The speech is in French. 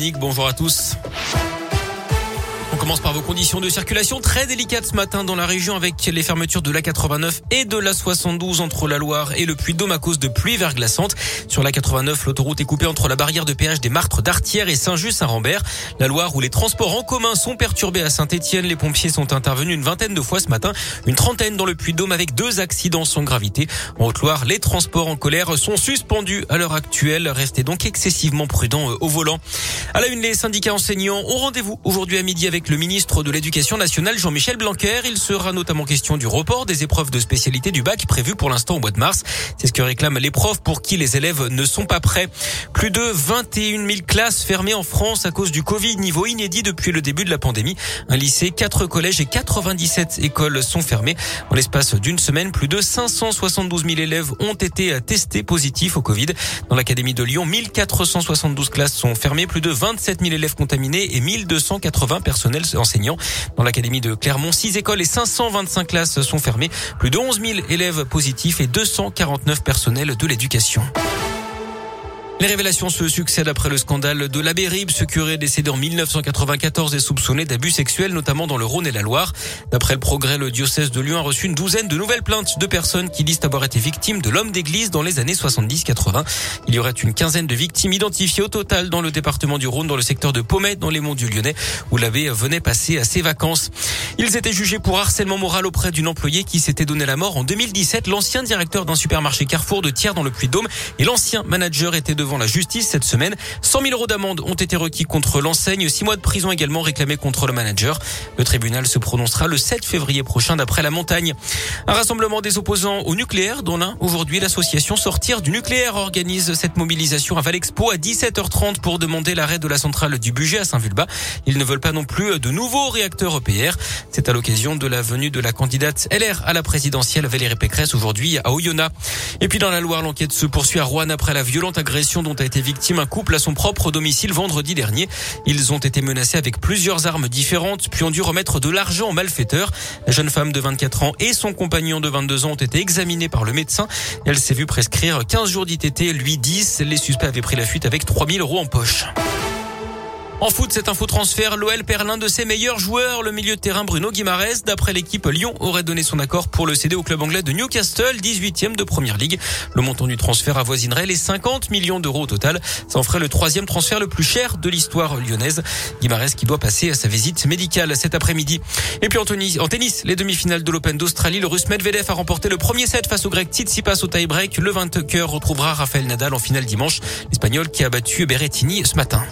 Bonjour à tous. Commence par vos conditions de circulation très délicates ce matin dans la région avec les fermetures de la 89 et de la 72 entre la Loire et le Puy-de-Dôme à cause de pluies verglaçantes. Sur la 89, l'autoroute est coupée entre la barrière de péage des Martres d'Artière et Saint-Just-Saint-Rambert. La Loire où les transports en commun sont perturbés à Saint-Etienne. Les pompiers sont intervenus une vingtaine de fois ce matin, une trentaine dans le Puy-de-Dôme avec deux accidents sans gravité. En Haute-Loire, les transports en colère sont suspendus à l'heure actuelle. Restez donc excessivement prudents euh, au volant. À la une, les syndicats enseignants ont rendez-vous aujourd'hui à midi avec le ministre de l'Éducation nationale Jean-Michel Blanquer. Il sera notamment question du report des épreuves de spécialité du bac prévues pour l'instant au mois de mars. C'est ce que réclament les profs pour qui les élèves ne sont pas prêts. Plus de 21 000 classes fermées en France à cause du Covid, niveau inédit depuis le début de la pandémie. Un lycée, quatre collèges et 97 écoles sont fermées. En l'espace d'une semaine, plus de 572 000 élèves ont été testés positifs au Covid. Dans l'académie de Lyon, 1472 classes sont fermées, plus de 27 000 élèves contaminés et 1280 personnels enseignants. Dans l'académie de Clermont, 6 écoles et 525 classes sont fermées. Plus de 11 000 élèves positifs et 249 personnels de l'éducation. Les révélations se succèdent après le scandale de l'abbé Rib, ce curé décédé en 1994 et soupçonné d'abus sexuels, notamment dans le Rhône et la Loire. D'après le progrès, le diocèse de Lyon a reçu une douzaine de nouvelles plaintes de personnes qui disent avoir été victimes de l'homme d'église dans les années 70-80. Il y aurait une quinzaine de victimes identifiées au total dans le département du Rhône, dans le secteur de Pommet, dans les monts du Lyonnais, où l'abbé venait passer à ses vacances. Ils étaient jugés pour harcèlement moral auprès d'une employée qui s'était donné la mort en 2017. L'ancien directeur d'un supermarché Carrefour de Thiers dans le Puy-de-Dôme et l'ancien manager étaient devant la justice cette semaine. 100 000 euros d'amende ont été requis contre l'enseigne, six mois de prison également réclamés contre le manager. Le tribunal se prononcera le 7 février prochain d'après la montagne. Un rassemblement des opposants au nucléaire, dont l'un aujourd'hui l'association Sortir du nucléaire organise cette mobilisation à Valexpo à 17h30 pour demander l'arrêt de la centrale du budget à Saint-Vulbas. Ils ne veulent pas non plus de nouveaux réacteurs EPR. C'est à l'occasion de la venue de la candidate LR à la présidentielle Valérie Pécresse aujourd'hui à Oyonnax. Et puis dans la Loire, l'enquête se poursuit à Rouen après la violente agression dont a été victime un couple à son propre domicile vendredi dernier. Ils ont été menacés avec plusieurs armes différentes, puis ont dû remettre de l'argent aux malfaiteurs. La jeune femme de 24 ans et son compagnon de 22 ans ont été examinés par le médecin. Elle s'est vue prescrire 15 jours d'ITT, lui 10. Les suspects avaient pris la fuite avec 3000 euros en poche. En foot, cet info transfert, l'OL perd l'un de ses meilleurs joueurs, le milieu de terrain Bruno Guimarès. D'après l'équipe, Lyon aurait donné son accord pour le céder au club anglais de Newcastle, 18e de Première Ligue. Le montant du transfert avoisinerait les 50 millions d'euros au total. Ça en ferait le troisième transfert le plus cher de l'histoire lyonnaise. Guimarès qui doit passer à sa visite médicale cet après-midi. Et puis en tennis, en tennis les demi-finales de l'Open d'Australie, le russe Medvedev a remporté le premier set face au grec Tsitsipas au tie-break. Le 20 cœur retrouvera Rafael Nadal en finale dimanche. L'Espagnol qui a battu Berrettini ce matin.